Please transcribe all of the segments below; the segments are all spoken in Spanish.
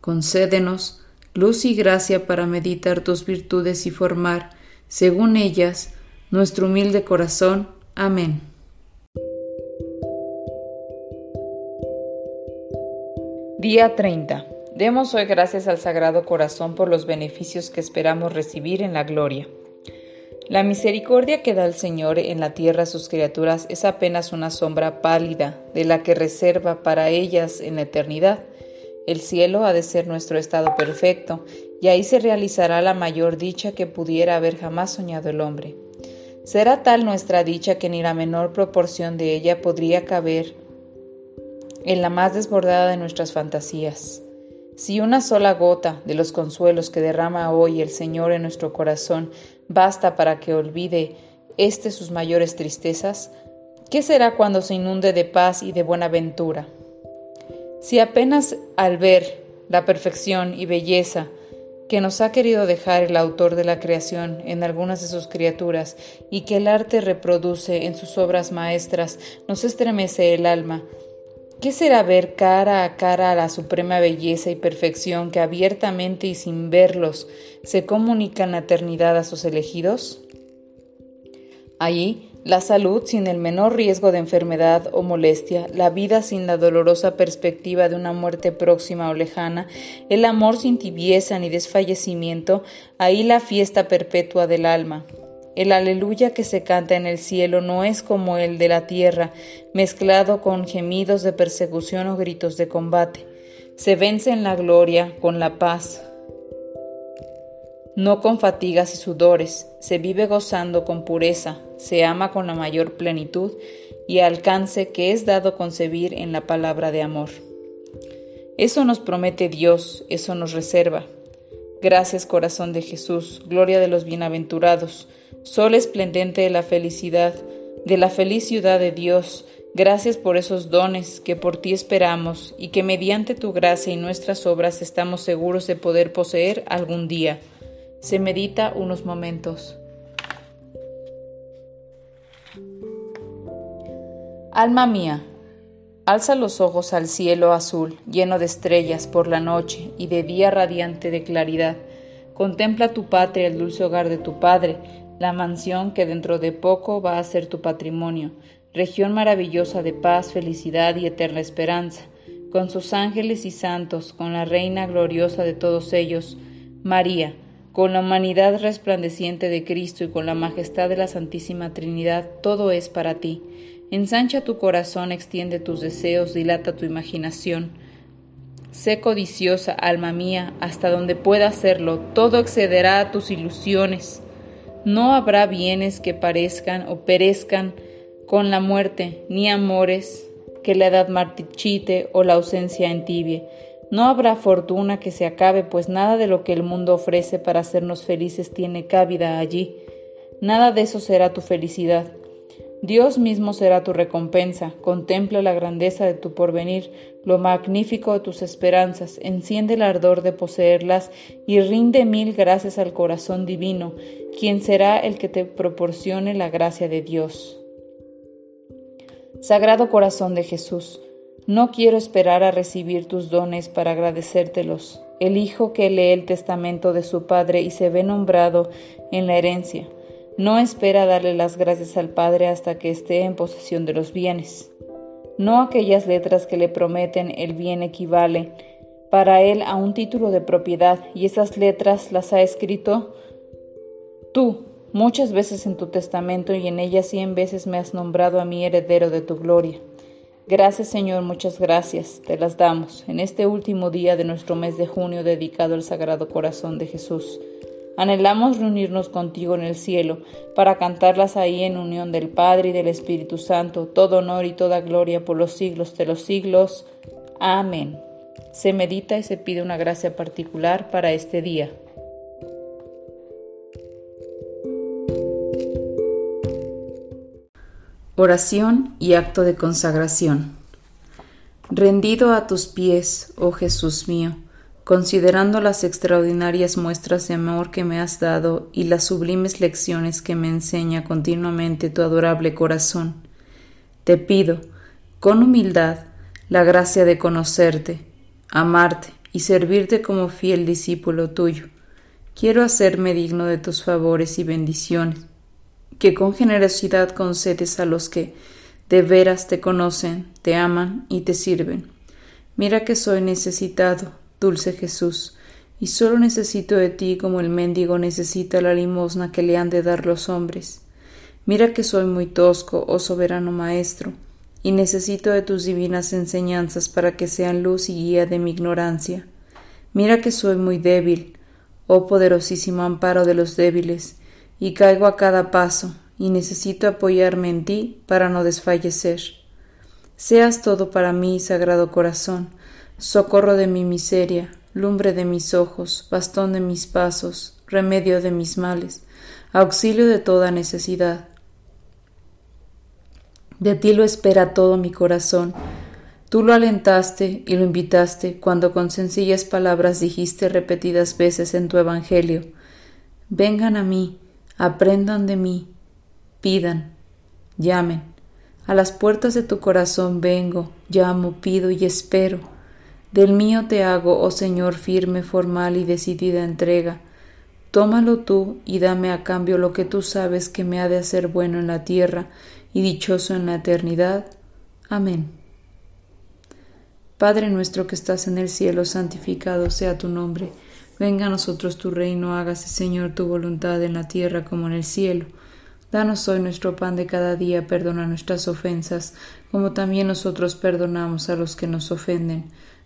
Concédenos luz y gracia para meditar tus virtudes y formar, según ellas, nuestro humilde corazón. Amén. Día 30. Demos hoy gracias al Sagrado Corazón por los beneficios que esperamos recibir en la gloria. La misericordia que da el Señor en la tierra a sus criaturas es apenas una sombra pálida de la que reserva para ellas en la eternidad el cielo ha de ser nuestro estado perfecto, y ahí se realizará la mayor dicha que pudiera haber jamás soñado el hombre. Será tal nuestra dicha que ni la menor proporción de ella podría caber en la más desbordada de nuestras fantasías. Si una sola gota de los consuelos que derrama hoy el Señor en nuestro corazón basta para que olvide éste sus mayores tristezas, ¿qué será cuando se inunde de paz y de buena ventura? Si apenas al ver la perfección y belleza que nos ha querido dejar el autor de la creación en algunas de sus criaturas y que el arte reproduce en sus obras maestras, nos estremece el alma, ¿Qué será ver cara a cara a la suprema belleza y perfección que abiertamente y sin verlos se comunica en la eternidad a sus elegidos? Allí la salud sin el menor riesgo de enfermedad o molestia, la vida sin la dolorosa perspectiva de una muerte próxima o lejana, el amor sin tibieza ni desfallecimiento, ahí la fiesta perpetua del alma. El aleluya que se canta en el cielo no es como el de la tierra, mezclado con gemidos de persecución o gritos de combate. Se vence en la gloria con la paz, no con fatigas y sudores, se vive gozando con pureza, se ama con la mayor plenitud y alcance que es dado concebir en la palabra de amor. Eso nos promete Dios, eso nos reserva. Gracias corazón de Jesús, gloria de los bienaventurados, sol esplendente de la felicidad, de la feliz ciudad de Dios, gracias por esos dones que por ti esperamos y que mediante tu gracia y nuestras obras estamos seguros de poder poseer algún día. Se medita unos momentos. Alma mía, alza los ojos al cielo azul, lleno de estrellas por la noche y de día radiante de claridad. Contempla tu patria, el dulce hogar de tu Padre, la mansión que dentro de poco va a ser tu patrimonio, región maravillosa de paz, felicidad y eterna esperanza, con sus ángeles y santos, con la Reina gloriosa de todos ellos, María, con la humanidad resplandeciente de Cristo y con la majestad de la Santísima Trinidad, todo es para ti. Ensancha tu corazón, extiende tus deseos, dilata tu imaginación. Sé codiciosa, alma mía, hasta donde pueda hacerlo, todo excederá a tus ilusiones. No habrá bienes que parezcan o perezcan con la muerte, ni amores que la edad martichite o la ausencia entibie no habrá fortuna que se acabe, pues nada de lo que el mundo ofrece para hacernos felices tiene cabida allí. Nada de eso será tu felicidad. Dios mismo será tu recompensa. Contempla la grandeza de tu porvenir, lo magnífico de tus esperanzas, enciende el ardor de poseerlas y rinde mil gracias al corazón divino, quien será el que te proporcione la gracia de Dios. Sagrado Corazón de Jesús, no quiero esperar a recibir tus dones para agradecértelos. El hijo que lee el testamento de su padre y se ve nombrado en la herencia, no espera darle las gracias al padre hasta que esté en posesión de los bienes. No aquellas letras que le prometen el bien equivalen para él a un título de propiedad y esas letras las ha escrito tú muchas veces en tu testamento y en ellas cien veces me has nombrado a mi heredero de tu gloria. Gracias Señor, muchas gracias, te las damos en este último día de nuestro mes de junio dedicado al Sagrado Corazón de Jesús. Anhelamos reunirnos contigo en el cielo para cantarlas ahí en unión del Padre y del Espíritu Santo, todo honor y toda gloria por los siglos de los siglos. Amén. Se medita y se pide una gracia particular para este día. Oración y acto de consagración. Rendido a tus pies, oh Jesús mío, considerando las extraordinarias muestras de amor que me has dado y las sublimes lecciones que me enseña continuamente tu adorable corazón, te pido, con humildad, la gracia de conocerte, amarte y servirte como fiel discípulo tuyo. Quiero hacerme digno de tus favores y bendiciones, que con generosidad concedes a los que de veras te conocen, te aman y te sirven. Mira que soy necesitado, dulce Jesús, y solo necesito de ti como el mendigo necesita la limosna que le han de dar los hombres. Mira que soy muy tosco, oh soberano Maestro, y necesito de tus divinas enseñanzas para que sean luz y guía de mi ignorancia. Mira que soy muy débil, oh poderosísimo amparo de los débiles, y caigo a cada paso, y necesito apoyarme en ti para no desfallecer. Seas todo para mí, Sagrado Corazón, socorro de mi miseria, lumbre de mis ojos, bastón de mis pasos, remedio de mis males, auxilio de toda necesidad. De ti lo espera todo mi corazón. Tú lo alentaste y lo invitaste cuando con sencillas palabras dijiste repetidas veces en tu Evangelio, Vengan a mí, aprendan de mí, pidan, llamen. A las puertas de tu corazón vengo, llamo, pido y espero. Del mío te hago, oh Señor, firme, formal y decidida entrega. Tómalo tú y dame a cambio lo que tú sabes que me ha de hacer bueno en la tierra y dichoso en la eternidad. Amén. Padre nuestro que estás en el cielo, santificado sea tu nombre. Venga a nosotros tu reino, hágase Señor tu voluntad en la tierra como en el cielo. Danos hoy nuestro pan de cada día, perdona nuestras ofensas, como también nosotros perdonamos a los que nos ofenden.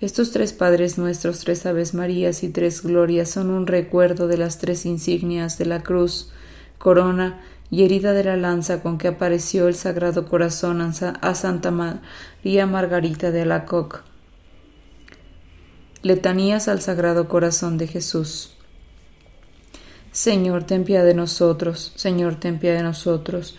Estos tres Padres nuestros, tres Aves Marías y tres Glorias son un recuerdo de las tres insignias de la cruz corona y herida de la lanza con que apareció el Sagrado Corazón a Santa María Margarita de Alacoc. Letanías al Sagrado Corazón de Jesús. Señor, ten piedad de nosotros, Señor, ten piedad de nosotros,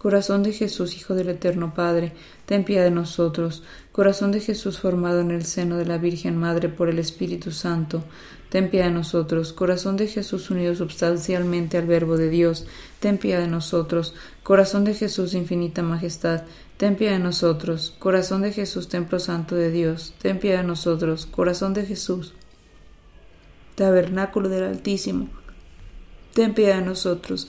Corazón de Jesús, Hijo del Eterno Padre, ten piedad de nosotros. Corazón de Jesús formado en el seno de la Virgen Madre por el Espíritu Santo, ten piedad de nosotros. Corazón de Jesús unido substancialmente al Verbo de Dios, ten piedad de nosotros. Corazón de Jesús infinita majestad, ten piedad de nosotros. Corazón de Jesús, templo santo de Dios, ten piedad de nosotros. Corazón de Jesús, tabernáculo del Altísimo, ten piedad de nosotros.